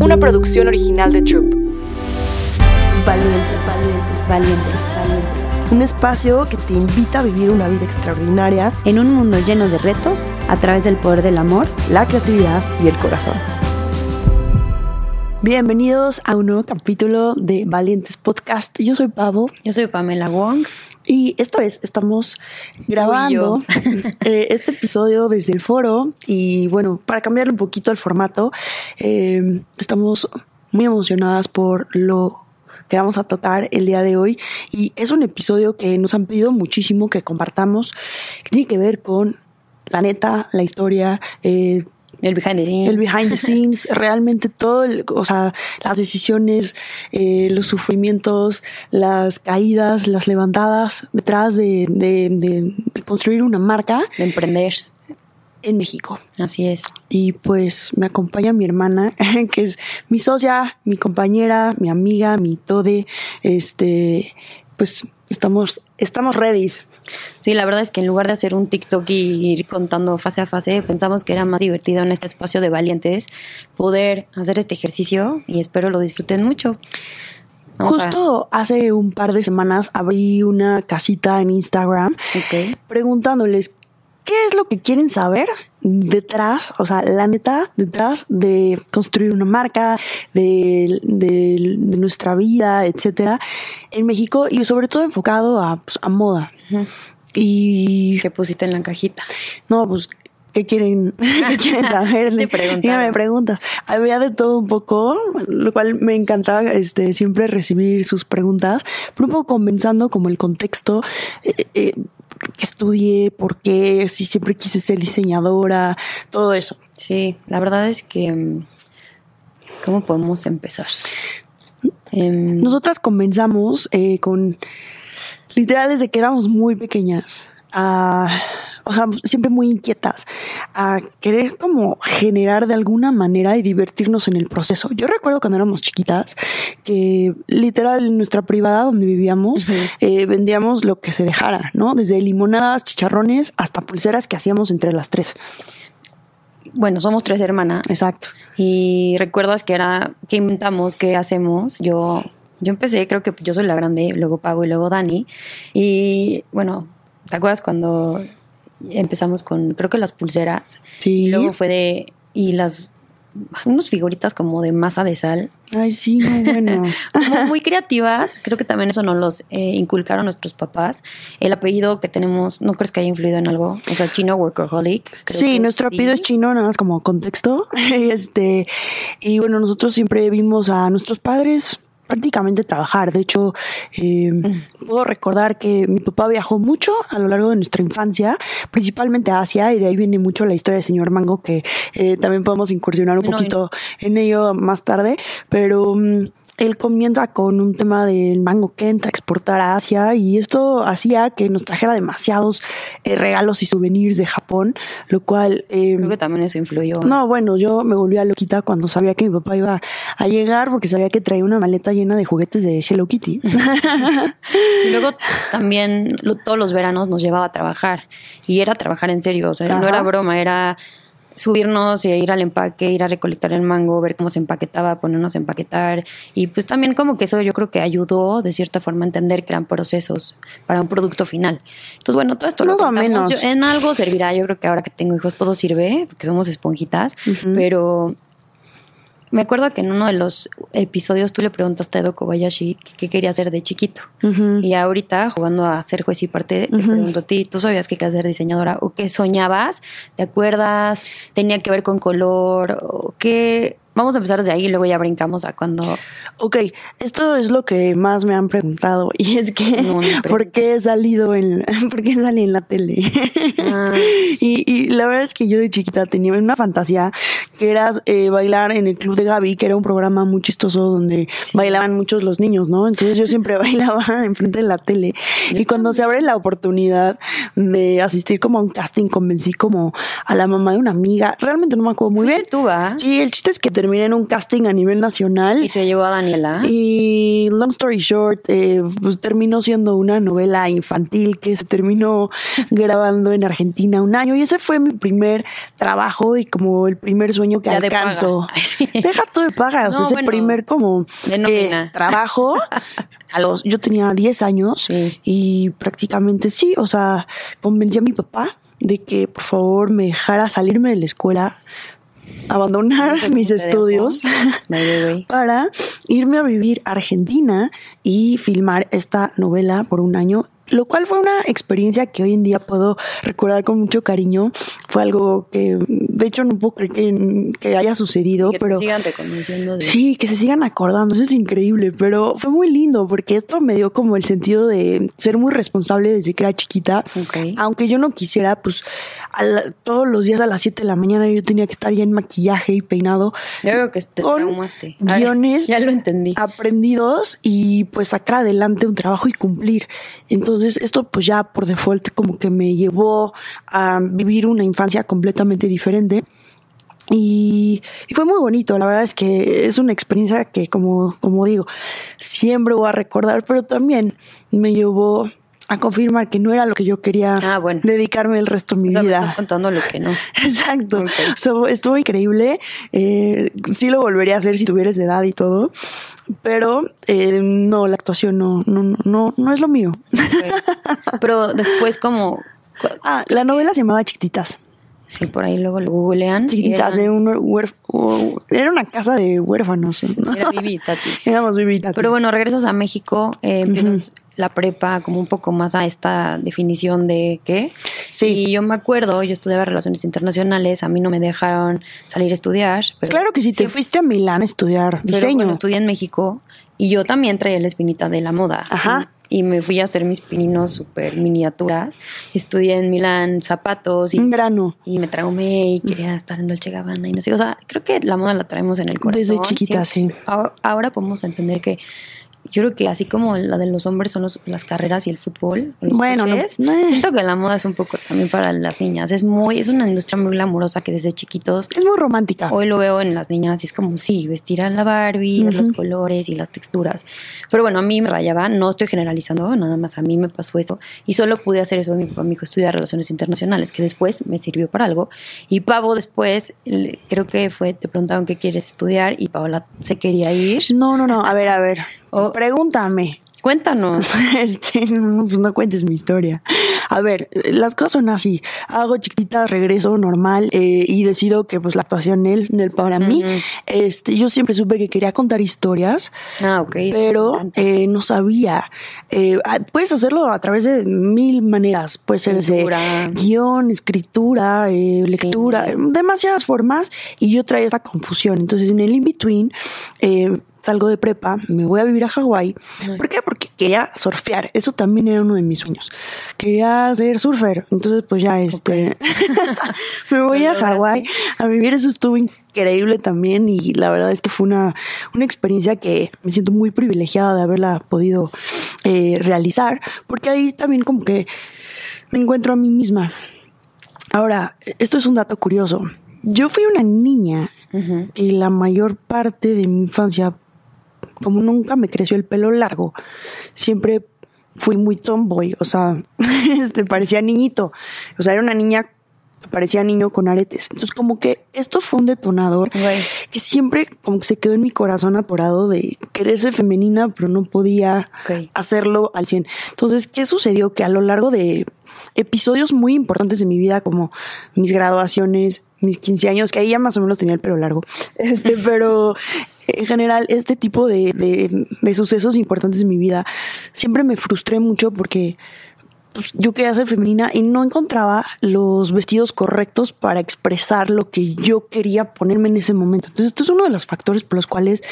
una producción original de Troop. Valientes, valientes, valientes, valientes. Un espacio que te invita a vivir una vida extraordinaria en un mundo lleno de retos a través del poder del amor, la creatividad y el corazón. Bienvenidos a un nuevo capítulo de Valientes Podcast. Yo soy Pavo. Yo soy Pamela Wong. Y esta vez estamos grabando eh, este episodio desde el foro. Y bueno, para cambiarle un poquito el formato, eh, estamos muy emocionadas por lo que vamos a tocar el día de hoy. Y es un episodio que nos han pedido muchísimo que compartamos, que tiene que ver con la neta, la historia, eh, el behind the scenes. El behind the scenes, realmente todo, o sea, las decisiones, eh, los sufrimientos, las caídas, las levantadas detrás de, de, construir una marca. De emprender. En México. Así es. Y pues me acompaña mi hermana, que es mi socia, mi compañera, mi amiga, mi tode. Este, pues estamos, estamos ready. Sí, la verdad es que en lugar de hacer un TikTok y ir contando fase a fase, pensamos que era más divertido en este espacio de valientes poder hacer este ejercicio y espero lo disfruten mucho. Justo hace un par de semanas abrí una casita en Instagram preguntándoles qué es lo que quieren saber detrás, o sea, la neta, detrás de construir una marca, de, nuestra vida, etcétera, en México y sobre todo enfocado a, pues, moda. Y. ¿Qué pusiste en la cajita? No, pues ¿Qué quieren, ¿qué quieren saber? Te me preguntas. Había de todo un poco, lo cual me encantaba este, siempre recibir sus preguntas, pero un poco comenzando como el contexto. Eh, eh, que estudié, por qué, si siempre quise ser diseñadora, todo eso. Sí, la verdad es que, mm, ¿cómo podemos empezar? Em, Nosotras comenzamos eh, con, literal, desde que éramos muy pequeñas, a o sea, siempre muy inquietas a querer como generar de alguna manera y divertirnos en el proceso. Yo recuerdo cuando éramos chiquitas que literal en nuestra privada donde vivíamos eh, vendíamos lo que se dejara, ¿no? Desde limonadas, chicharrones hasta pulseras que hacíamos entre las tres. Bueno, somos tres hermanas. Exacto. Y recuerdas que era, ¿qué inventamos? ¿Qué hacemos? Yo yo empecé, creo que yo soy la grande, luego Pavo y luego Dani. Y bueno, ¿te acuerdas cuando empezamos con, creo que las pulseras. Sí. Y luego fue de, y las, unos figuritas como de masa de sal. Ay, sí, muy bueno. muy creativas. Creo que también eso nos los eh, inculcaron nuestros papás. El apellido que tenemos, ¿no crees que haya influido en algo? O sea, chino workaholic. sí, nuestro apellido es chino, nada más como contexto. este, y bueno, nosotros siempre vimos a nuestros padres prácticamente trabajar. De hecho, eh, puedo recordar que mi papá viajó mucho a lo largo de nuestra infancia, principalmente a Asia, y de ahí viene mucho la historia del señor Mango, que eh, también podemos incursionar un poquito en ello más tarde. Pero mm, él comienza con un tema del mango Kent a exportar a Asia y esto hacía que nos trajera demasiados eh, regalos y souvenirs de Japón, lo cual... Eh, Creo que también eso influyó. No, bueno, yo me volví a loquita cuando sabía que mi papá iba a llegar porque sabía que traía una maleta llena de juguetes de Hello Kitty. y luego también todos los veranos nos llevaba a trabajar y era trabajar en serio, o sea, no era broma, era subirnos y ir al empaque, ir a recolectar el mango, ver cómo se empaquetaba, ponernos a empaquetar. Y pues también como que eso yo creo que ayudó de cierta forma a entender que eran procesos para un producto final. Entonces, bueno, todo esto lo menos. en algo servirá. Yo creo que ahora que tengo hijos todo sirve, porque somos esponjitas, pero me acuerdo que en uno de los episodios tú le preguntaste a Edo Kobayashi qué quería hacer de chiquito. Y ahorita, jugando a ser juez y parte, te pregunto a ti, ¿tú sabías que querías ser diseñadora o qué soñabas? ¿Te acuerdas? ¿Tenía que ver con color? ¿O qué? Vamos a empezar desde ahí y luego ya brincamos a cuando... Ok, esto es lo que más me han preguntado y es que ¿por qué he salido en, ¿por qué salí en la tele? Ah. y, la verdad es que yo de chiquita tenía una fantasía que era eh, bailar en el Club de Gaby, que era un programa muy chistoso donde bailaban muchos los niños, ¿no? Entonces yo siempre bailaba enfrente de la tele y cuando se abre la oportunidad de asistir como a un casting convencí como a la mamá de una amiga, realmente no me acuerdo muy bien. tú, ¿ah? Sí, el chiste es que terminé en un casting a nivel nacional. Y se llevó a Daniela. Y long story short, eh, pues terminó siendo una novela infantil que se terminó grabando en Argentina un año. Y ese fue mi primer trabajo y como el primer sueño que alcanzo. Deja todo de paga, o sea, No, es el bueno, primer como eh, trabajo. A los, yo tenía 10 años Sí. y prácticamente sí, o sea, convencí a mi papá de que por favor me dejara salirme de la escuela, abandonar No mis estudios para irme a vivir a Argentina y filmar esta novela por un año, lo cual fue una experiencia que hoy en día puedo recordar con mucho cariño. Fue algo que, de hecho, no puedo creer que, que haya sucedido, que pero... sigan reconociendo de Sí, que se sigan acordando, eso es increíble, pero fue muy lindo porque esto me dio como el sentido de ser muy responsable desde que era chiquita. Ok. Aunque yo no quisiera, pues la- todos los días a las 7 de la mañana yo tenía que estar ya en maquillaje y peinado. Yo creo que te con traumaste. Guiones ya lo entendí. aprendidos y pues sacar adelante un trabajo y cumplir. Entonces esto pues ya por default como que me llevó a vivir una infancia completamente diferente. Y, y fue muy bonito, la verdad es que es una experiencia que como, como digo, siempre voy a recordar, pero también me llevó a confirmar que no era lo que yo quería Ah, bueno. dedicarme el resto de mi o sea, me vida. estás contando lo que no. Exacto. Ok. So, estuvo increíble. Eh, sí lo volvería a hacer si tuvieras edad y todo. Pero eh, no, la actuación no, no, no, no, no es lo mío. Pero después como... Ah, la novela se llamaba Chiquititas. Sí, por ahí luego lo googlean. Chiquititas, era- de un huérf- uh, era una casa de huérfanos. ¿no? Era Vivi, Tati. Éramos vivitas. Pero bueno, regresas a México, eh, empiezas la prepa como un poco más a esta definición de qué. Sí. Y yo me acuerdo, yo estudiaba relaciones internacionales, a mí no me dejaron salir a estudiar. Pero claro que sí, te fuiste a Milán a estudiar pero diseño. bueno, estudié en México y yo también traía la espinita de la moda. Ajá. Y, me fui a hacer mis pininos súper miniaturas. Estudié en Milán zapatos y, Un grano. y me traumé y quería estar en Dolce Gabbana y no sé. O sea, creo que la moda la traemos en el corazón. Desde chiquita, Siempre- sí. Ahora, ahora podemos entender que yo creo que así como la de los hombres son los- las carreras y el fútbol, los Bueno, no- coches, eh. siento que la moda es un poco también para las niñas. Es muy, es una industria muy glamurosa que desde chiquitos Es muy romántica. Hoy lo veo en las niñas y es como, sí, vestir a la Barbie, ver los colores y las texturas. Pero bueno, a mí me rayaba, no estoy generalizando, nada más a mí me pasó eso. Y solo pude hacer eso. Mi papá me dijo estudiar relaciones internacionales, que después me sirvió para algo. Y Pavo después, creo que fue, te preguntaron qué quieres estudiar y Paola se quería ir. No, no, no. A ver, a ver. Oh. Pregúntame. Cuéntanos. Este, no, pues no cuentes mi historia. A ver, las cosas son así. Hago chiquitita, regreso normal eh, y decido que pues la actuación él, él para mí. Este, yo siempre supe que quería contar historias, Ah, ok. pero eh, no sabía. Eh, puedes hacerlo a través de mil maneras. Puede ser de guion, escritura, eh, lectura, Sí. demasiadas formas. Y yo traía esta confusión. Entonces, en el in-between, eh, salgo de prepa, me voy a vivir a Hawái. ¿Por qué? Porque quería surfear. Eso también era uno de mis sueños. Quería ser surfer. Entonces, pues ya, este, me voy a. Hawái a vivir. Eso estuvo increíble también y la verdad es que fue una, una experiencia que me siento muy privilegiada de haberla podido eh, realizar, porque ahí también como que me encuentro a mí misma. Ahora, esto es un dato curioso. Yo fui una niña y la mayor parte de mi infancia, como nunca me creció el pelo largo, siempre fui muy tomboy, o sea, este, parecía niñito, o sea, era una niña parecía niño con aretes. Entonces, como que esto fue un detonador que siempre como que se quedó en mi corazón atorado de querer ser femenina, pero no podía hacerlo al 100. Entonces, ¿qué sucedió? Que a lo largo de episodios muy importantes de mi vida, como mis graduaciones, mis 15 años, que ahí ya más o menos tenía el pelo largo, este, pero en general, este tipo de, de- de sucesos importantes de mi vida, siempre me frustré mucho porque pues, yo quería ser femenina y no encontraba los vestidos correctos para expresar lo que yo quería ponerme en ese momento. Entonces, esto es uno de los factores por los cuales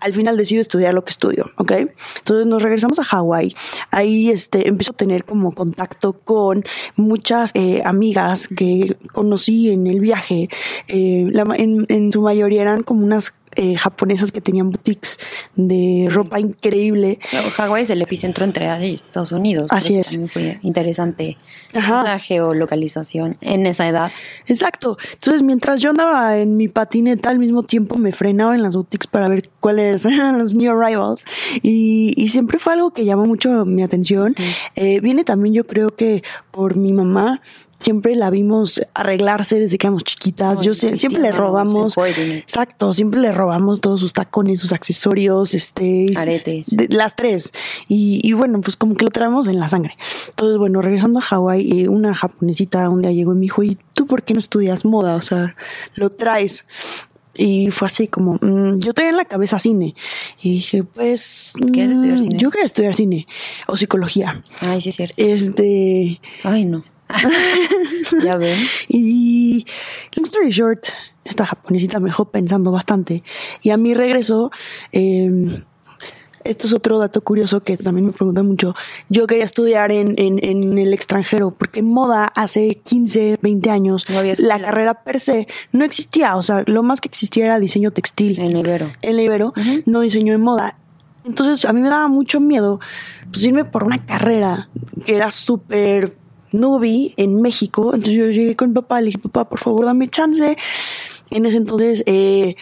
al final decido estudiar lo que estudio, ¿ok? Entonces nos regresamos a Hawái. Ahí este, empiezo a tener como contacto con muchas eh, amigas que conocí en el viaje. Eh, en, en su mayoría eran como unas eh, japonesas que tenían boutiques de ropa increíble. Hawái es el epicentro entre Asia y Estados Unidos. Así es. También fue interesante Ajá. la geolocalización en esa edad. Exacto. Entonces, mientras yo andaba en mi patineta, al mismo tiempo me frenaba en las boutiques para ver cuáles eran los new arrivals. Y, y siempre fue algo que llamó mucho mi atención. Eh, viene también, yo creo que por mi mamá. Siempre la vimos arreglarse desde que éramos chiquitas. Ay, Yo siempre le robamos. Exacto, siempre le robamos todos sus tacones, sus accesorios, este. Aretes. de- las tres. Y, y bueno, pues como que lo traemos en la sangre. Entonces, bueno, regresando a Hawái, eh, una japonesita un día llegó y me dijo, ¿y tú por qué no estudias moda? O sea, lo traes. Y fue así como, mm, yo tenía en la cabeza cine. Y dije, pues... ¿Quieres estudiar mm, cine? Yo quería estudiar cine o psicología. Ay, sí, es cierto. Este... Ay, no. ya ven. Y long story short, esta japonesita me dejó pensando bastante. Y a mi regreso, eh, esto es otro dato curioso que también me preguntan mucho. Yo quería estudiar en, en- en el extranjero, porque en moda hace 15, 20 años, No la carrera per se no existía. O sea, lo más que existía era diseño textil En Ibero. en Ibero, no diseñó en moda. Entonces a mí me daba mucho miedo pues, irme por una carrera que era súper newbie en México. Entonces yo llegué con mi papá, le dije, papá, por favor, dame chance. En ese entonces, eh,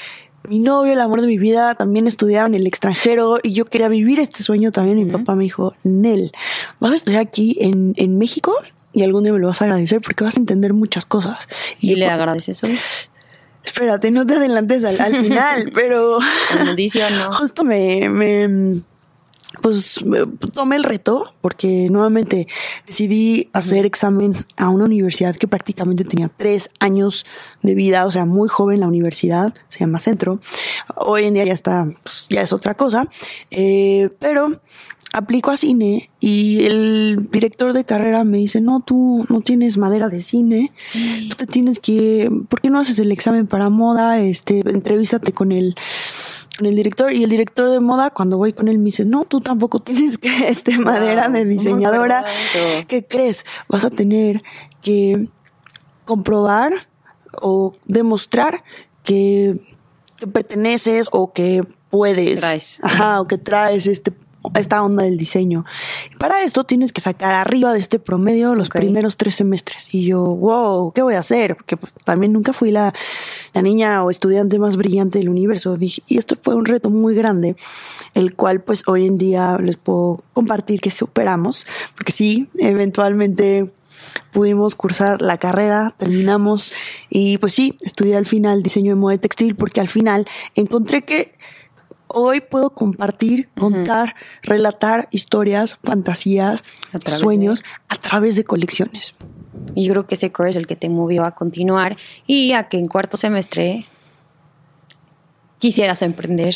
mi novio, el amor de mi vida, también estudiaba en el extranjero y yo quería vivir este sueño también. Mi papá me dijo, Nel, vas a estudiar aquí en, en México y algún día me lo vas a agradecer porque vas a entender muchas cosas. Y le "Pa- agradeces hoy. Espérate, no te adelantes al, al final, pero no. justo me, me pues me tomé el reto porque nuevamente decidí hacer examen a una universidad que prácticamente tenía tres años de vida, o sea, muy joven la universidad, se llama Centro. Hoy en día ya está, pues ya es otra cosa, eh, pero aplico a cine y el director de carrera me dice, no, tú no tienes madera de cine, tú te tienes que, ¿por qué no haces el examen para moda? Este, entrevístate con el con el director y el director de moda cuando voy con él me dice no tú tampoco tienes que este madera de diseñadora. ¿qué crees? vas a tener que comprobar o demostrar que, que perteneces o que puedes Traes. ajá o que traes este esta onda del diseño. Para esto tienes que sacar arriba de este promedio los primeros tres semestres. Y yo, wow, ¿qué voy a hacer? Porque pues, también nunca fui la, la niña o estudiante más brillante del universo. Dije, y esto fue un reto muy grande, el cual pues hoy en día les puedo compartir que superamos, porque sí, eventualmente pudimos cursar la carrera, terminamos y pues sí, estudié al final diseño de moda y textil porque al final encontré que hoy puedo compartir, contar, relatar historias, fantasías, A sueños a través de colecciones. Y yo creo que ese core es el que te movió a continuar y a que en cuarto semestre quisieras emprender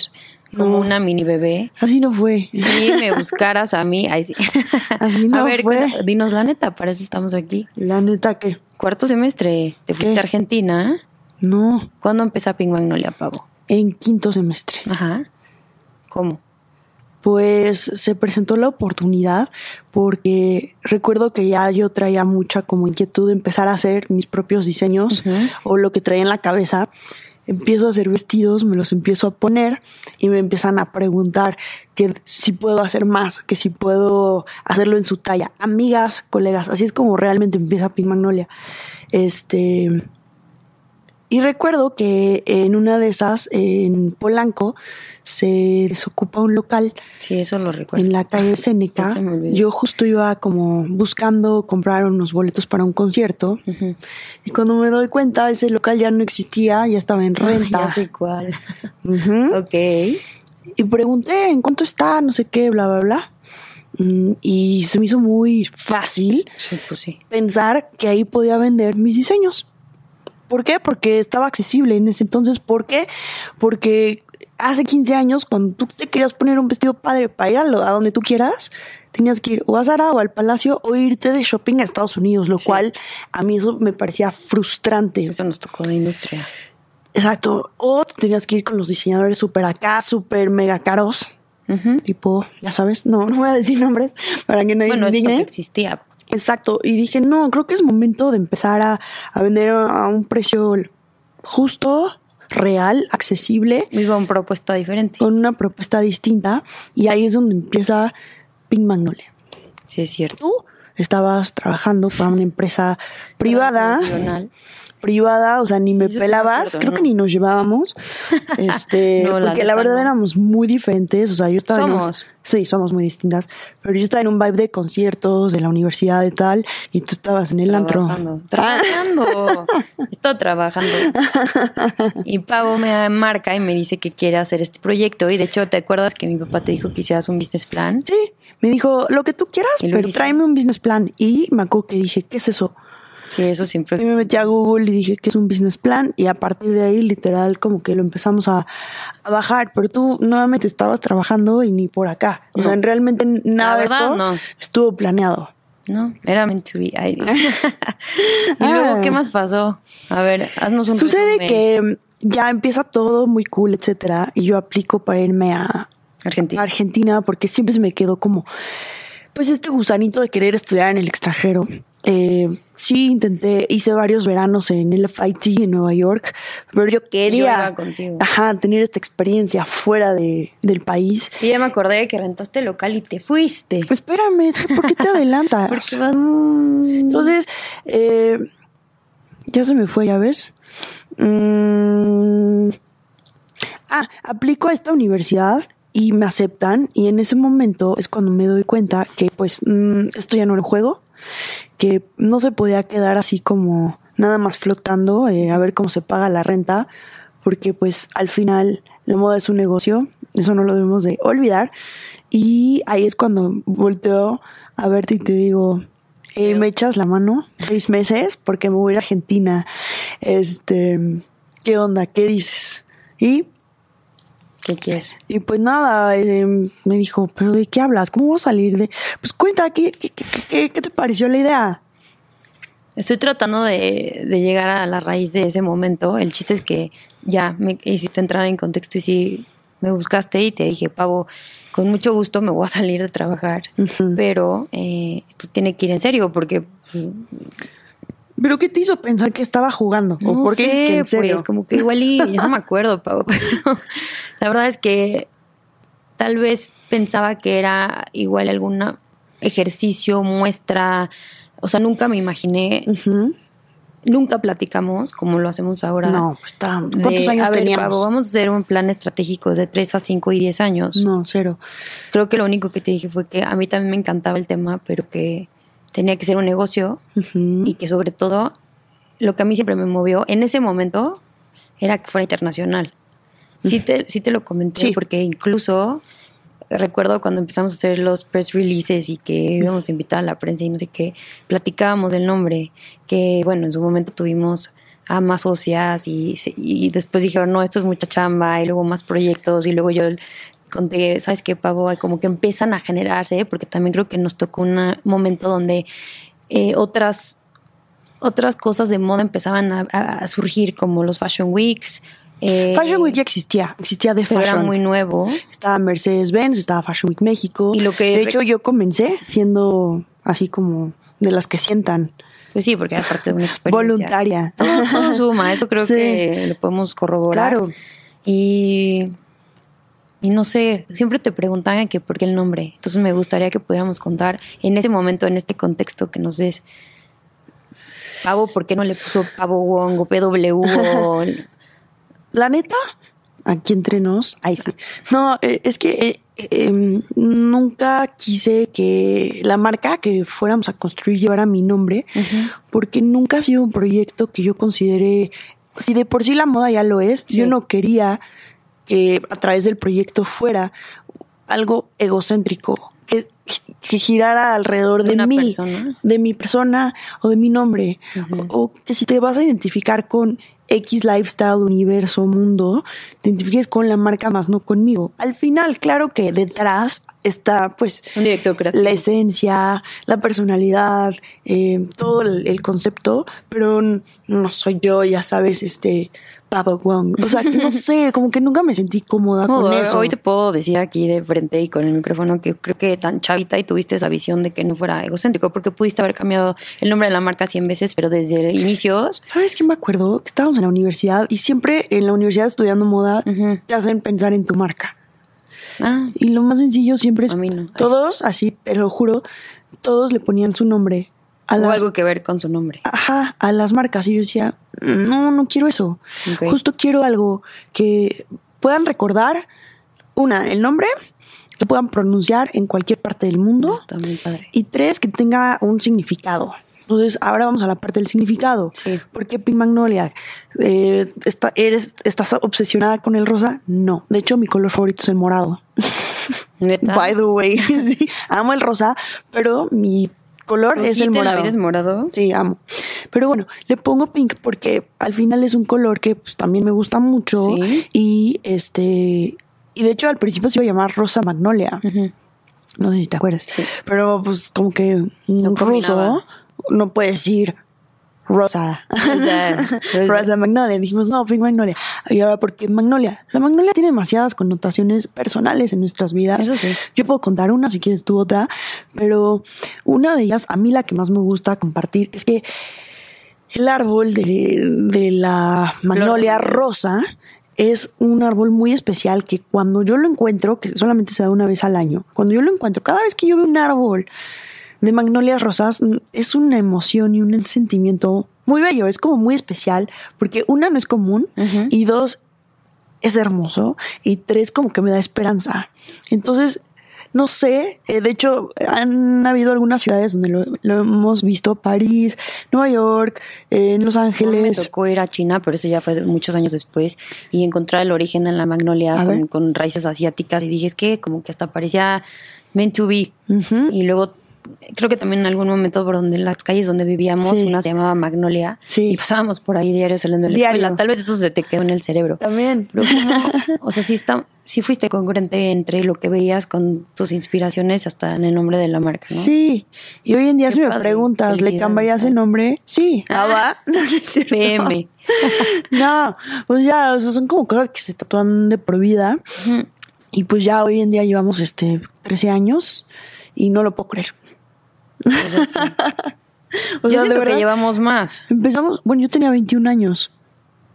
como No. una mini bebé Así no fue. y me buscaras a mí. Ay, sí. Así no a ver, fue. cuenta- dinos la neta, para eso estamos aquí. La neta que Cuarto semestre, te fuiste ¿Qué? a Argentina. no, ¿Cuándo empezó Pink Magnolia, Pavo? en quinto semestre. Ajá. ¿Cómo? Pues se presentó la oportunidad porque recuerdo que ya yo traía mucha como inquietud de empezar a hacer mis propios diseños o lo que traía en la cabeza. Empiezo a hacer vestidos, me los empiezo a poner y me empiezan a preguntar que si puedo hacer más, que si puedo hacerlo en su talla. Amigas, colegas, así es como realmente empieza Pink Magnolia. Este, y recuerdo que en una de esas, en Polanco, se desocupa un local Sí, eso lo recuerdo. en la calle Seneca. Yo justo iba como buscando comprar unos boletos para un concierto. Y cuando me doy cuenta, ese local ya no existía, ya estaba en Ay, renta. ya sé cuál. Ujú. ok. Y pregunté en cuánto está, no sé qué, bla, bla, bla. Mm, Y se me hizo muy fácil Sí, pues sí. pensar que ahí podía vender mis diseños. ¿Por qué? Porque estaba accesible en ese entonces. ¿Por qué? Porque hace 15 años, cuando tú te querías poner un vestido padre para ir a, lo- a donde tú quieras, tenías que ir o a Zara o al Palacio o irte de shopping a Estados Unidos, lo Sí. cual a mí eso me parecía frustrante. Eso nos tocó de industria. Exacto. O te tenías que ir con los diseñadores súper acá, súper mega caros. Tipo, ya sabes, no, no voy a decir nombres para que nadie Bueno, se eso indigne. existía. Exacto, y dije, no, creo que es momento de empezar a, a vender a un precio justo, real, accesible, Y con propuesta diferente. con una propuesta distinta, y ahí es donde empieza Pink Magnolia. Sí, es cierto. Tú estabas trabajando para una empresa privada, privada, o sea, ni me eso sí me pelabas, creo ¿no? que ni nos llevábamos. Este, No, la porque la verdad no. éramos muy diferentes, o sea, yo estaba en un- Somos. sí, somos muy distintas, pero yo estaba en un vibe de conciertos, de la universidad y tal, y tú estabas en el antro. Trabajando. Trabajando. Estoy trabajando. Y Pavo me marca y me dice que quiere hacer este proyecto. Y de hecho, ¿te acuerdas que mi papá te dijo que hicieras un business plan? Sí, me dijo, lo que tú quieras, pero tráeme un business plan. Y me acuerdo que dije, ¿qué es eso? Sí, eso siempre. Y me metí a Google y dije que es un business plan y a partir de ahí literal como que lo empezamos a, a bajar, pero tú nuevamente estabas trabajando y ni por acá. O sea, No. realmente nada de esto no. estuvo planeado. No, era meant to be. Y luego. ¿qué más pasó? A ver, haznos un Sucede resumen. que ya empieza todo muy cool, etcétera, y yo aplico para irme a Argentina. Argentina porque siempre se me quedó como pues este gusanito de querer estudiar en el extranjero. Eh, sí, intenté, hice varios veranos en el FIT en Nueva York, pero yo quería contigo. ajá, tener esta experiencia fuera de, del país. Y ya me acordé que rentaste local y te fuiste. Espérame, ¿por qué te adelantas? Porque vas muy... Entonces, eh, ya se me fue, ¿ya ves? Mm, ah, aplico a esta universidad y me aceptan y en ese momento es cuando me doy cuenta que pues mm, esto ya no era un juego, que no se podía quedar así como nada más flotando eh, a ver cómo se paga la renta, porque pues al final la moda es un negocio, eso no lo debemos de olvidar y ahí es cuando volteo a verte y te digo, eh, me echas la mano seis meses porque me voy a Argentina. Este, ¿qué onda? ¿Qué dices? Y, ¿Qué quieres? y pues nada, eh, me dijo, ¿pero de qué hablas? ¿Cómo vas a salir de...? Pues cuenta, ¿qué, qué, qué, qué- qué te pareció la idea? Estoy tratando de, de llegar a la raíz de ese momento. El chiste es que ya me hiciste entrar en contexto y sí me buscaste y te dije, Pavo, con mucho gusto me voy a salir de trabajar, pero eh, esto tiene que ir en serio porque pues, ¿Pero qué te hizo pensar que estaba jugando? ¿O no por qué dices que en serio? pues como que igual y yo no me acuerdo, pero la verdad es que tal vez pensaba que era igual algún ejercicio, muestra, o sea, nunca me imaginé, nunca platicamos como lo hacemos ahora. No, pues está... ¿Cuántos de, años a ver, teníamos? Pavo, vamos a hacer un plan estratégico de 3 a 5 y 10 años. No, cero. Creo que lo único que te dije fue que a mí también me encantaba el tema, pero que tenía que ser un negocio y que sobre todo lo que a mí siempre me movió en ese momento era que fuera internacional. Sí te, sí te lo comenté Sí. porque incluso recuerdo cuando empezamos a hacer los press releases y que íbamos a invitar a la prensa y no sé qué, platicábamos del nombre, que bueno, en su momento tuvimos a más socias y, y después dijeron, no, esto es mucha chamba y luego más proyectos y luego yo conté, ¿sabes qué, Pavo? Como que empiezan a generarse, porque también creo que nos tocó un momento donde eh, otras, otras cosas de moda empezaban a, a- surgir, como los Fashion Weeks. eh, Fashion Week ya existía, existía de pero era Fashion. muy nuevo. Estaba Mercedes-Benz, estaba Fashion Week México. Y lo que- de hecho, yo comencé siendo así como de las que sientan. Pues sí, porque era parte de una experiencia. Voluntaria. Todo, todo suma, eso creo Sí. que lo podemos corroborar. Claro. Y, y no sé, siempre te preguntaban que por qué el nombre. Entonces me gustaría que pudiéramos contar en ese momento, en este contexto, que nos des Pavo, ¿por qué no le puso Pavo Wong o PW? La neta, aquí entre nos, ay sí. No, eh, es que eh, eh, em, nunca quise que la marca que fuéramos a construir llevara mi nombre, porque nunca ha sido un proyecto que yo considere, si de por sí la moda ya lo es, Sí. yo no quería que a través del proyecto fuera algo egocéntrico, que, que girara alrededor De mí, persona. de mi persona o de mi nombre. O, o que si te vas a identificar con X lifestyle, universo, mundo, te identifiques con la marca más, no conmigo. Al final, claro que detrás está pues Un la esencia, la personalidad, eh, todo el, el concepto, pero no soy yo, ya sabes, este Papa Wong. O sea, no sé, como que nunca me sentí cómoda No, con eso. Hoy te puedo decir aquí de frente y con el micrófono que creo que tan chavita y tuviste esa visión de que no fuera egocéntrico, porque pudiste haber cambiado el nombre de la marca 100 veces, pero desde inicios ¿Sabes qué me acuerdo? Que estábamos en la universidad y siempre en la universidad estudiando moda te hacen pensar en tu marca. Ah, Y lo más sencillo siempre es A mí no. todos, así te lo juro, todos le ponían su nombre a O las algo que ver con su nombre. ajá, a las marcas y yo decía, no, no quiero eso. Ok. Justo quiero algo que puedan recordar, una, el nombre, que puedan pronunciar en cualquier parte del mundo está muy padre. y tres, que tenga un significado. Entonces, ahora vamos a la parte del significado. Sí. ¿Por qué Pink Magnolia? Eh, está- eres, ¿Estás obsesionada con el rosa? No. De hecho, mi color favorito es el morado. ¿Neta? By the way, sí, amo el rosa, pero mi color es ¿Cogiste el morado. es morado? Sí, amo. Pero bueno, le pongo pink porque al final es un color que pues, también me gusta mucho. Sí. Y este. Y de hecho al principio se iba a llamar Rosa Magnolia. No sé si te acuerdas. Sí. Pero pues como que un No ruso no puede decir Rosa. Rosa, Rosa. Rosa Magnolia. Dijimos, no, Pink Magnolia. Y ahora, ¿por qué Magnolia? La Magnolia tiene demasiadas connotaciones personales en nuestras vidas. Eso sí. Yo puedo contar una si quieres tú otra, pero una de ellas, a mí la que más me gusta compartir es que el árbol de, de la magnolia Flor. rosa es un árbol muy especial que cuando yo lo encuentro, que solamente se da una vez al año, cuando yo lo encuentro, cada vez que yo veo un árbol de magnolias rosas, es una emoción y un sentimiento muy bello, es como muy especial, porque una no es común y dos es hermoso y tres como que me da esperanza. Entonces, no sé, eh, de hecho han habido algunas ciudades donde lo, lo hemos visto, París, Nueva York, eh, en Los mí me Ángeles. tocó ir a China, pero eso ya fue muchos años después, y encontrar el origen en la magnolia con, con raíces asiáticas. Y dije, es que como que hasta parecía meant to be. Y luego creo que también en algún momento por donde en las calles donde vivíamos, Sí. una se llamaba Magnolia. Sí. Y pasábamos por ahí diario saliendo de la Diario. escuela. Tal vez eso se te quedó en el cerebro. También. Pero como, o sea, sí, está, sí fuiste congruente entre lo que veías con tus inspiraciones hasta en el nombre de la marca, ¿no? Sí, y hoy en día Qué si me preguntas, ¿le cambiarías el nombre? Sí. Ah. ¿Ah, va? No, no es cierto. PM. No, pues ya, o sea, son como cosas que se tatúan de por vida. Y pues ya hoy en día llevamos este 13 años y no lo puedo creer. Sí. O Yo sea, de siento que verdad, llevamos más, empezamos, bueno, yo tenía 21 años.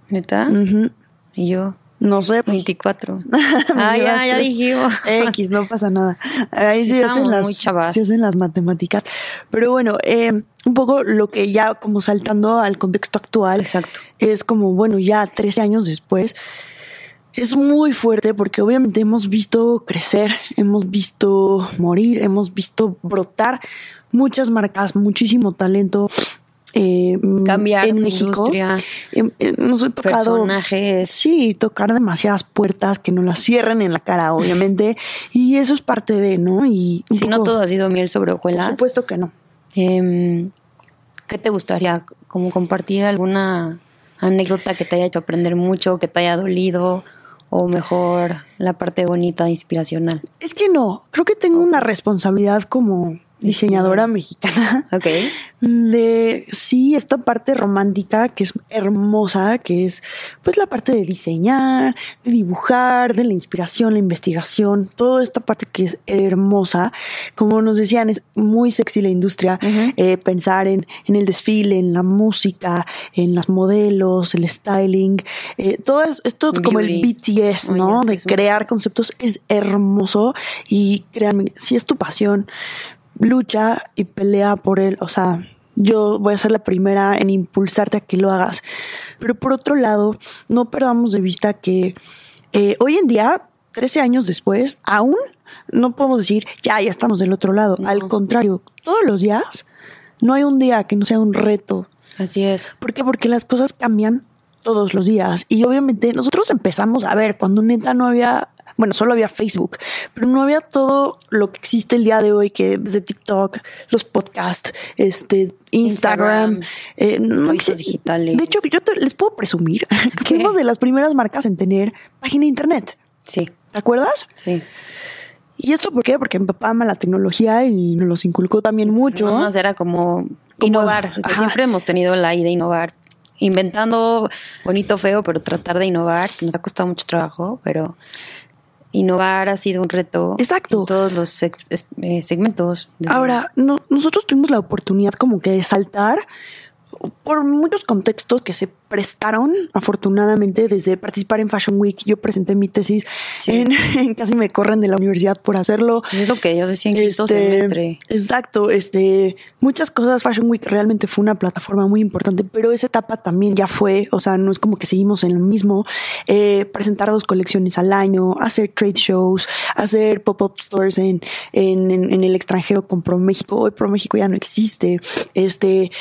¿neta? Ujú. Y yo, No sé, pues 24. me ah, ya, ya dijimos. X, no pasa nada. Ahí Sí, sí, hacen las, sí hacen las matemáticas. Pero bueno, eh, un poco lo que ya como saltando al contexto actual. Exacto. Es como, bueno, ya 13 años después. Es muy fuerte porque obviamente hemos visto crecer, hemos visto morir, hemos visto brotar muchas marcas, muchísimo talento. eh, Cambiar en México. industria, Em, eh, nos tocado personajes. Sí, tocar demasiadas puertas que nos las cierren en la cara, obviamente. y eso es parte de, ¿no? Y Si no todo ha sido miel sobre Por hojuelas. supuesto que no. Em, ¿Qué te gustaría? Como compartir alguna anécdota que te haya hecho aprender mucho, que te haya dolido, o mejor la parte bonita, inspiracional. Es que no, creo que tengo una responsabilidad como diseñadora mexicana. Ok. de sí esta parte romántica que es hermosa que es pues la parte de diseñar de dibujar de la inspiración la investigación toda esta parte que es hermosa. Como nos decían es muy sexy la industria eh, pensar en, en el desfile en la música en las modelos el styling eh, todo es- esto como el Beauty. BTS no de crear conceptos es hermoso y créanme si es tu pasión lucha y pelea por él. O sea, yo voy a ser la primera en impulsarte a que lo hagas. Pero por otro lado, no perdamos de vista que eh, hoy en día, 13 años después, aún no podemos decir, ya, ya estamos del otro lado. No. Al contrario, todos los días, no hay un día que no sea un reto. Así es. ¿Por qué? Porque las cosas cambian todos los días. Y obviamente nosotros empezamos a ver cuando neta no había, bueno, solo había Facebook, pero no había todo lo que existe el día de hoy, que desde TikTok, los podcasts, este, Instagram, Instagram, eh, no digitales. De hecho, yo te- les puedo presumir que ¿Qué? fuimos de las primeras marcas en tener página de internet. Sí, ¿Te acuerdas? sí. ¿Y esto por qué? Porque mi papá ama la tecnología y nos los inculcó también mucho. No, era como, innovar, que ajá. siempre hemos tenido la idea de innovar, inventando bonito, feo, pero tratar de innovar, que nos ha costado mucho trabajo, pero innovar ha sido un reto Exacto. en todos los eh, segmentos. Ahora, no- nosotros tuvimos la oportunidad como que de saltar por muchos contextos que se prestaron, afortunadamente, desde participar en Fashion Week. Yo presenté mi tesis, en, casi me corren de la universidad por hacerlo. Es lo que yo decía en este, semestre. Exacto, este, muchas cosas. Fashion Week realmente fue una plataforma muy importante, pero esa etapa también ya fue, o sea, no es como que seguimos en lo mismo. Eh, presentar dos colecciones al año, hacer trade shows, hacer pop-up stores en, en, en, el extranjero con Pro México. Hoy Pro México ya no existe. Este,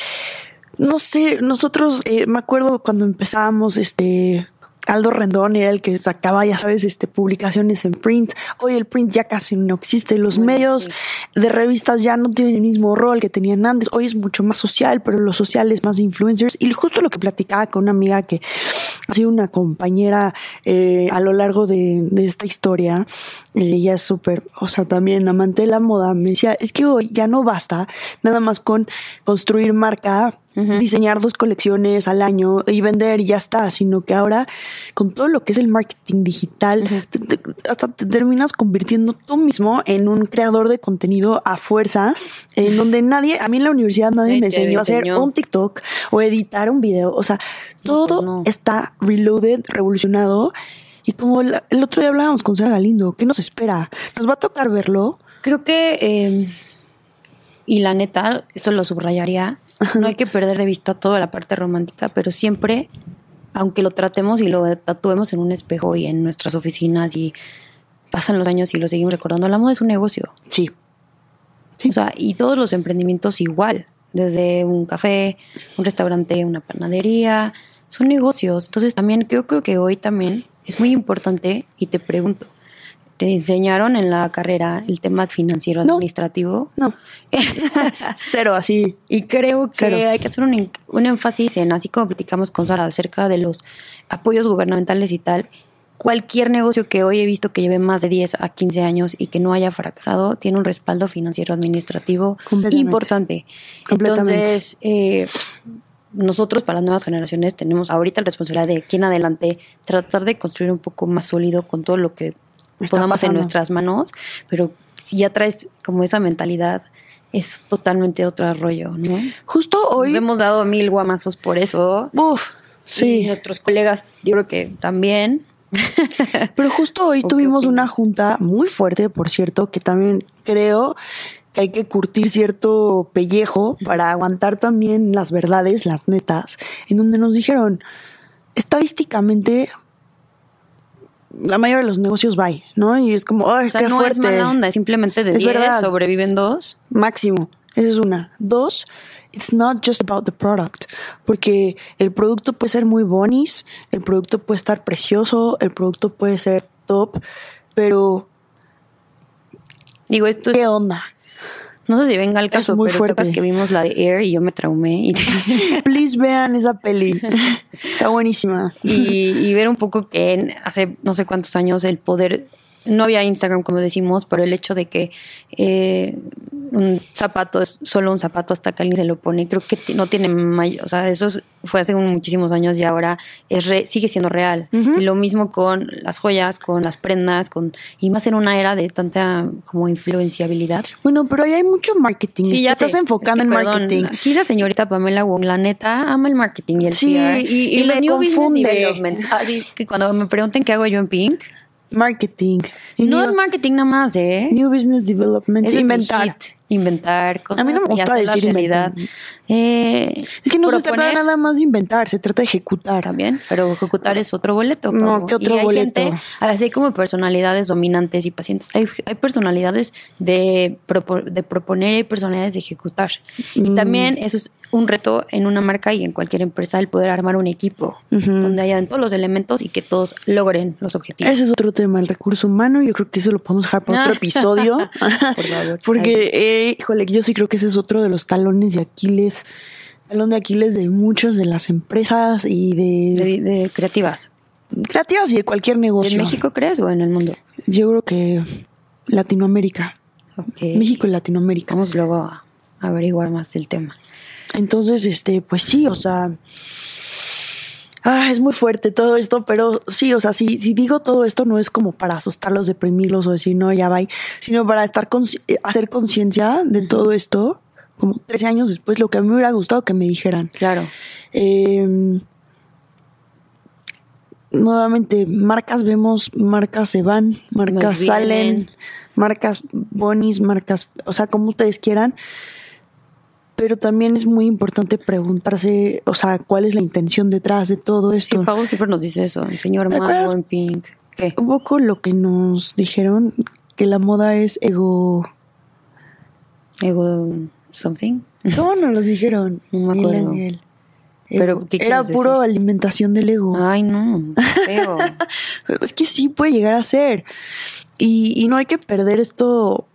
no sé, nosotros, eh, me acuerdo cuando empezábamos, este, Aldo Rendón era el que sacaba, ya sabes, este, publicaciones en print. Hoy el print ya casi no existe. Los medios de revistas ya no tienen el mismo rol que tenían antes. Hoy es mucho más social, pero lo social es más de influencers. Y justo lo que platicaba con una amiga que ha sido una compañera eh, a lo largo de, esta historia, ella es súper, o sea, también amante de la moda, me decía, es que hoy ya no basta nada más con construir marca diseñar dos colecciones al año y vender y ya está, sino que ahora con todo lo que es el marketing digital, hasta te terminas convirtiendo tú mismo en un creador de contenido a fuerza, en donde nadie, a mí en la universidad nadie me enseñó a hacer un TikTok o editar un video, o sea, todo pues está reloaded, revolucionado. Y como el, otro día hablábamos con Sara Galindo, ¿qué nos espera? ¿Nos va a tocar verlo? Creo que, eh, y la neta, esto lo subrayaría, no hay que perder de vista toda la parte romántica, pero siempre, aunque lo tratemos y lo tatuemos en un espejo y en nuestras oficinas y pasan los años y lo seguimos recordando, la moda es un negocio. Sí. O sea, y todos los emprendimientos igual, desde un café, un restaurante, una panadería, son negocios. Entonces también yo creo que hoy también es muy importante y te pregunto, ¿Te enseñaron en la carrera el tema financiero administrativo? No. Cero, así. Y creo que hay que hacer un, un, énfasis en, así como platicamos con Sara acerca de los apoyos gubernamentales y tal, cualquier negocio que hoy he visto que lleve más de 10 a 15 años y que no haya fracasado, tiene un respaldo financiero administrativo importante. Entonces, eh, nosotros para las nuevas generaciones tenemos ahorita la responsabilidad de aquí en adelante tratar de construir un poco más sólido con todo lo que pongamos en nuestras manos, pero si ya traes como esa mentalidad, es totalmente otro rollo, ¿no? Justo hoy. Nos hemos dado mil guamazos por eso. Uf, sí. Y nuestros colegas, yo creo que también. Pero justo hoy tuvimos una junta muy fuerte, por cierto, que también creo que hay que curtir cierto pellejo para aguantar también las verdades, las netas, en donde nos dijeron, estadísticamente la mayoría de los negocios va, ¿no? Y es como, ay, o sea, qué no es mala onda, simplemente de 10 sobreviven dos. Máximo. Esa es una. Dos, it's not just about the product. Porque el producto puede ser muy bonis, el producto puede estar precioso, el producto puede ser top, pero. Digo, esto ¿Qué onda? No sé si venga al caso, muy pero fuerte. que vimos la de Air y yo me traumé. Y... Please vean esa peli. Está buenísima. Y, y, ver un poco que hace no sé cuántos años el poder no había Instagram, como decimos, pero el hecho de que eh, un zapato es solo un zapato hasta que alguien se lo pone, creo que no tiene mayor, o sea, eso fue hace muchísimos años y ahora es sigue siendo real. Y lo mismo con las joyas, con las prendas, con y más en una era de tanta como influenciabilidad. Bueno, pero ahí hay mucho marketing. Sí, ya estás enfocando en marketing. Aquí la señorita Pamela Wong, la neta, ama el marketing y el sí, Y, los new business Así que cuando me pregunten qué hago yo en Pink, Marketing. no es marketing nada más, ¿eh? New Business Development. Es inventar. Cosas. A mí no me gusta decir realidad. Eh, es que no se trata nada más de inventar, se trata de ejecutar. También, pero ejecutar es otro boleto. No, ¿qué otro y hay boleto? Gente, así hay como personalidades dominantes y pacientes. Hay, hay personalidades de, de proponer y hay personalidades de ejecutar. Y mm. también eso es un reto en una marca y en cualquier empresa el poder armar un equipo donde hayan todos los elementos y que todos logren los objetivos. Ese es otro tema, el recurso humano. Yo creo que eso lo podemos dejar para otro episodio. Por favor. Porque, eh, híjole, yo sí creo que ese es otro de los talones de Aquiles. Talón de Aquiles de muchas de las empresas y de... De, creativas. Creativas y de cualquier negocio. ¿En México crees o en el mundo? Yo creo que Latinoamérica. México y Latinoamérica. Vamos luego a averiguar más del tema. Entonces, este, pues sí, o sea, ah, es muy fuerte todo esto, pero sí, o sea, si, si digo todo esto no es como para asustarlos, deprimirlos o decir, no, ya va, sino para estar hacer conciencia de todo esto, como 13 años después lo que a mí me hubiera gustado que me dijeran. Claro. Eh, nuevamente, marcas vemos, marcas se van, marcas salen, marcas bonis, marcas, o sea, como ustedes quieran. Pero también es muy importante preguntarse, o sea, cuál es la intención detrás de todo Sí, esto. Pavo siempre nos dice eso. El señor ¿Te Mago en Pink. ¿Qué? Un poco lo que nos dijeron, que la moda es ego. Ego something. ¿Cómo nos los dijeron? No me acuerdo. Pero. ¿qué Era puro decir? alimentación del ego. Ay, no. Feo. Es que sí puede llegar a ser. Y, y no hay que perder esto,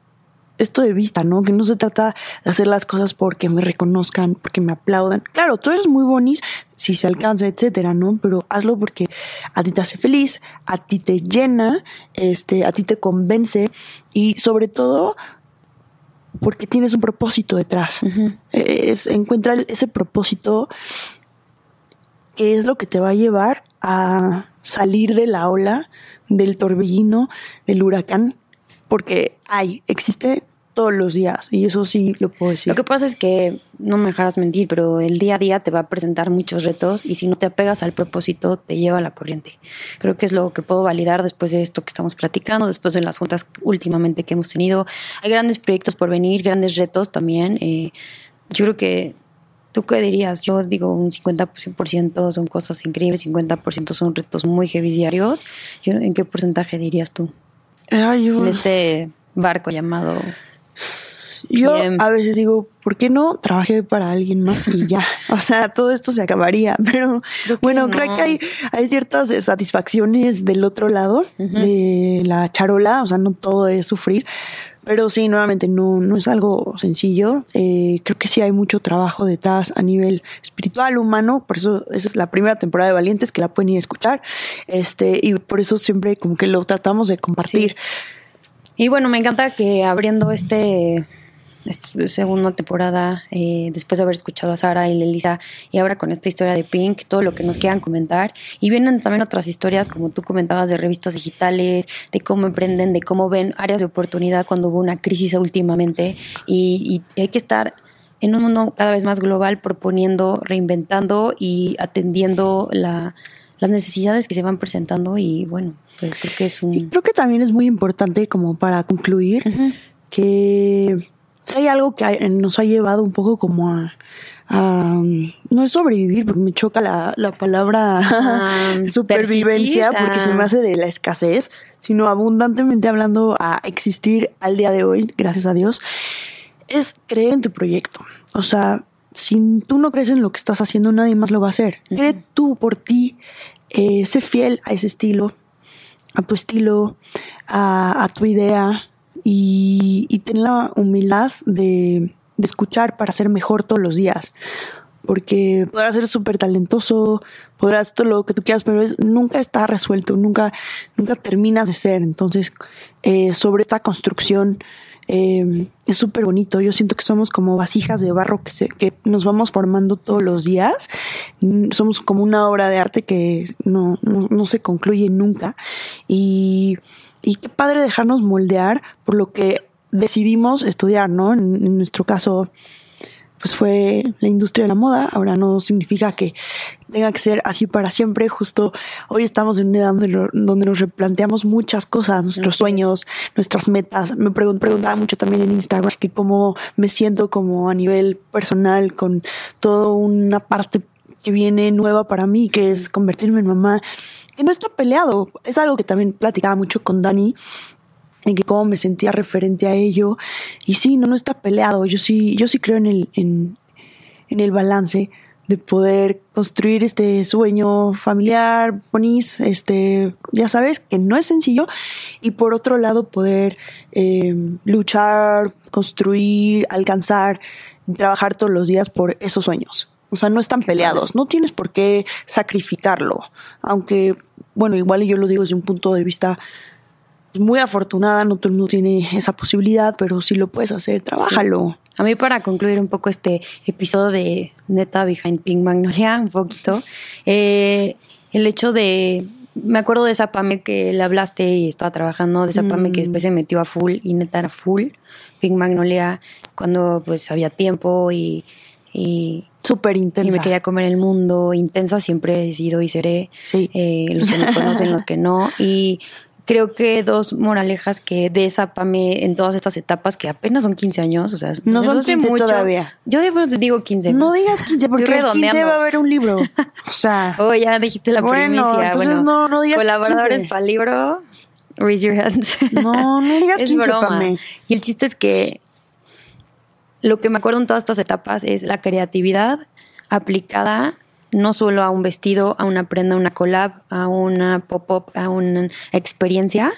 esto de vista, ¿no? Que no se trata de hacer las cosas porque me reconozcan, porque me aplaudan. Claro, tú eres muy bonis si se alcanza, etcétera, ¿no? Pero hazlo porque a ti te hace feliz, a ti te llena, este, a ti te convence y sobre todo porque tienes un propósito detrás. Es encuentra ese propósito que es lo que te va a llevar a salir de la ola, del torbellino, del huracán, porque hay, existe todos los días, y eso sí lo puedo decir. Lo que pasa es que, no me dejarás mentir, pero el día a día te va a presentar muchos retos y si no te apegas al propósito, te lleva a la corriente. Creo que es lo que puedo validar después de esto que estamos platicando, después de las juntas últimamente que hemos tenido. Hay grandes proyectos por venir, grandes retos también. Eh, yo creo que, ¿tú qué dirías? Yo digo un 50% son cosas increíbles, 50% son retos muy heavy diarios. ¿En qué porcentaje dirías tú? Ay, yo, En este barco llamado... yo a veces digo, ¿por qué no trabajé para alguien más y ya? O sea, todo esto se acabaría, pero bueno, no. creo que hay, hay ciertas eh, satisfacciones del otro lado de la charola, o sea, no todo es sufrir. Pero sí, nuevamente, no, no es algo sencillo. Eh, creo que sí hay mucho trabajo detrás a nivel espiritual, humano. Por eso esa es la primera temporada de Valientes que la pueden ir a escuchar. Este, y por eso siempre como que lo tratamos de compartir. Y bueno, me encanta que abriendo este, esta segunda temporada, eh, después de haber escuchado a Sara y Elisa, y ahora con esta historia de Pink, todo lo que nos quieran comentar. Y vienen también otras historias, como tú comentabas, de revistas digitales, de cómo emprenden, de cómo ven áreas de oportunidad cuando hubo una crisis últimamente. Y, y hay que estar en un mundo cada vez más global, proponiendo, reinventando y atendiendo la, las necesidades que se van presentando. Y bueno, pues creo que es un... Y creo que también es muy importante como para concluir que si hay algo que nos ha llevado un poco como a, a, no es sobrevivir porque me choca la, la palabra Ah, supervivencia persistir, porque ah. se me hace de la escasez sino abundantemente hablando a existir al día de hoy gracias a Dios es creer en tu proyecto. O sea si tú no crees en lo que estás haciendo nadie más lo va a hacer. Cree tú por ti eh, sé fiel a ese estilo a tu estilo, a, a tu idea y, y ten la humildad de, de escuchar para ser mejor todos los días. Porque podrás ser súper talentoso, podrás todo lo que tú quieras, pero es- nunca está resuelto, nunca, nunca terminas de ser. Entonces, eh, sobre esta construcción eh, es súper bonito. Yo siento que somos como vasijas de barro que, se, que nos vamos formando todos los días. Mm, Somos como una obra de arte que no, no, no se concluye nunca. Y, y qué padre dejarnos moldear por lo que decidimos estudiar, ¿no? En, en nuestro caso, pues fue la industria de la moda. Ahora no significa que tenga que ser así para siempre. Justo hoy estamos en una edad donde, lo- donde nos replanteamos muchas cosas, nuestros sueños, nuestras metas. Me pregun- preguntaba mucho también en Instagram que cómo me siento como a nivel personal con toda una parte que viene nueva para mí, que es convertirme en mamá, no está peleado. Es algo que también platicaba mucho con Dani, en que cómo me sentía referente a ello. Y sí, no, no está peleado. Yo sí, yo sí creo en el, en, el balance de poder construir este sueño familiar, bonis, este, ya sabes, que no es sencillo, y por otro lado poder eh, luchar, construir, alcanzar, trabajar todos los días por esos sueños. O sea, no están peleados, no tienes por qué sacrificarlo, aunque, bueno, igual yo lo digo desde un punto de vista muy afortunada, no todo el mundo tiene esa posibilidad, pero si lo puedes hacer, trabájalo. A mí para concluir un poco este episodio de Neta Behind Pink Magnolia, un poquito, eh, el hecho de, me acuerdo de esa Pame que le hablaste y estaba trabajando, de esa Pame que Mm. después se metió a full y neta era full, Pink Magnolia, cuando pues había tiempo y, y, Súper y intensa. me quería comer el mundo, intensa siempre he sido y seré, Sí. eh, los que me conocen, los que no, y creo que dos moralejas que de esa Pame en todas estas etapas que apenas son 15 años, o sea, No son hace 15 todavía. Yo de digo 15. No digas 15 porque el 15 redondeando. va a haber un libro. O sea, Oh, ya dijiste la Bueno, primicia. entonces bueno, no- no digas Colaboradores 15. para el libro, raise your hands. No, no digas es 15, broma. Pame. Y el chiste es que lo que me acuerdo en todas estas etapas es la creatividad aplicada no solo a un vestido, a una prenda, a una collab, a una pop-up, a una experiencia,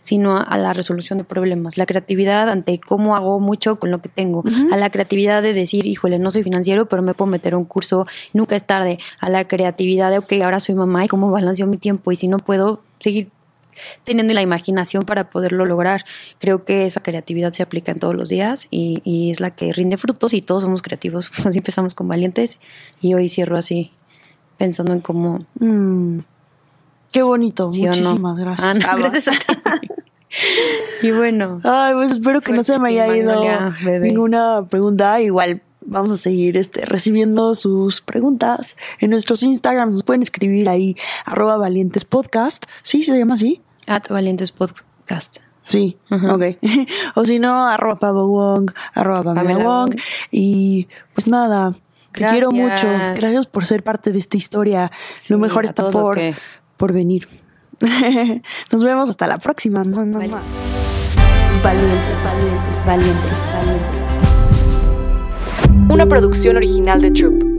sino a la resolución de problemas. La creatividad ante cómo hago mucho con lo que tengo. A la creatividad de decir, híjole, no soy financiero, pero me puedo meter a un curso, nunca es tarde. A la creatividad de, ok, ahora soy mamá y cómo balanceo mi tiempo. Y si no puedo seguir teniendo la imaginación para poderlo lograr. Creo que esa creatividad se aplica en todos los días y, y es la que rinde frutos y todos somos creativos. Así empezamos con valientes y hoy cierro así, pensando en cómo... mm, qué bonito. ¿sí o no? Muchísimas gracias. Ah, no, Ah, gracias a ti. y bueno, Ay, pues espero que no se me haya ido Magnolia, ninguna pregunta. Igual vamos a seguir este, recibiendo sus preguntas en nuestros Instagrams. Nos pueden escribir ahí, arroba valientes podcast. ¿Sí se llama así? At Valientes Podcast. Sí, Ajá. ok. o si no, arroba Pavo Wong, arroba Pamela Pamela Wong. Wong. Y pues nada, te Gracias. quiero mucho. Gracias por ser parte de esta historia. Sí, Lo mejor está por, que- por venir. Nos vemos hasta la próxima. Valientes, valientes. Valientes, valientes. Una producción original de Troop.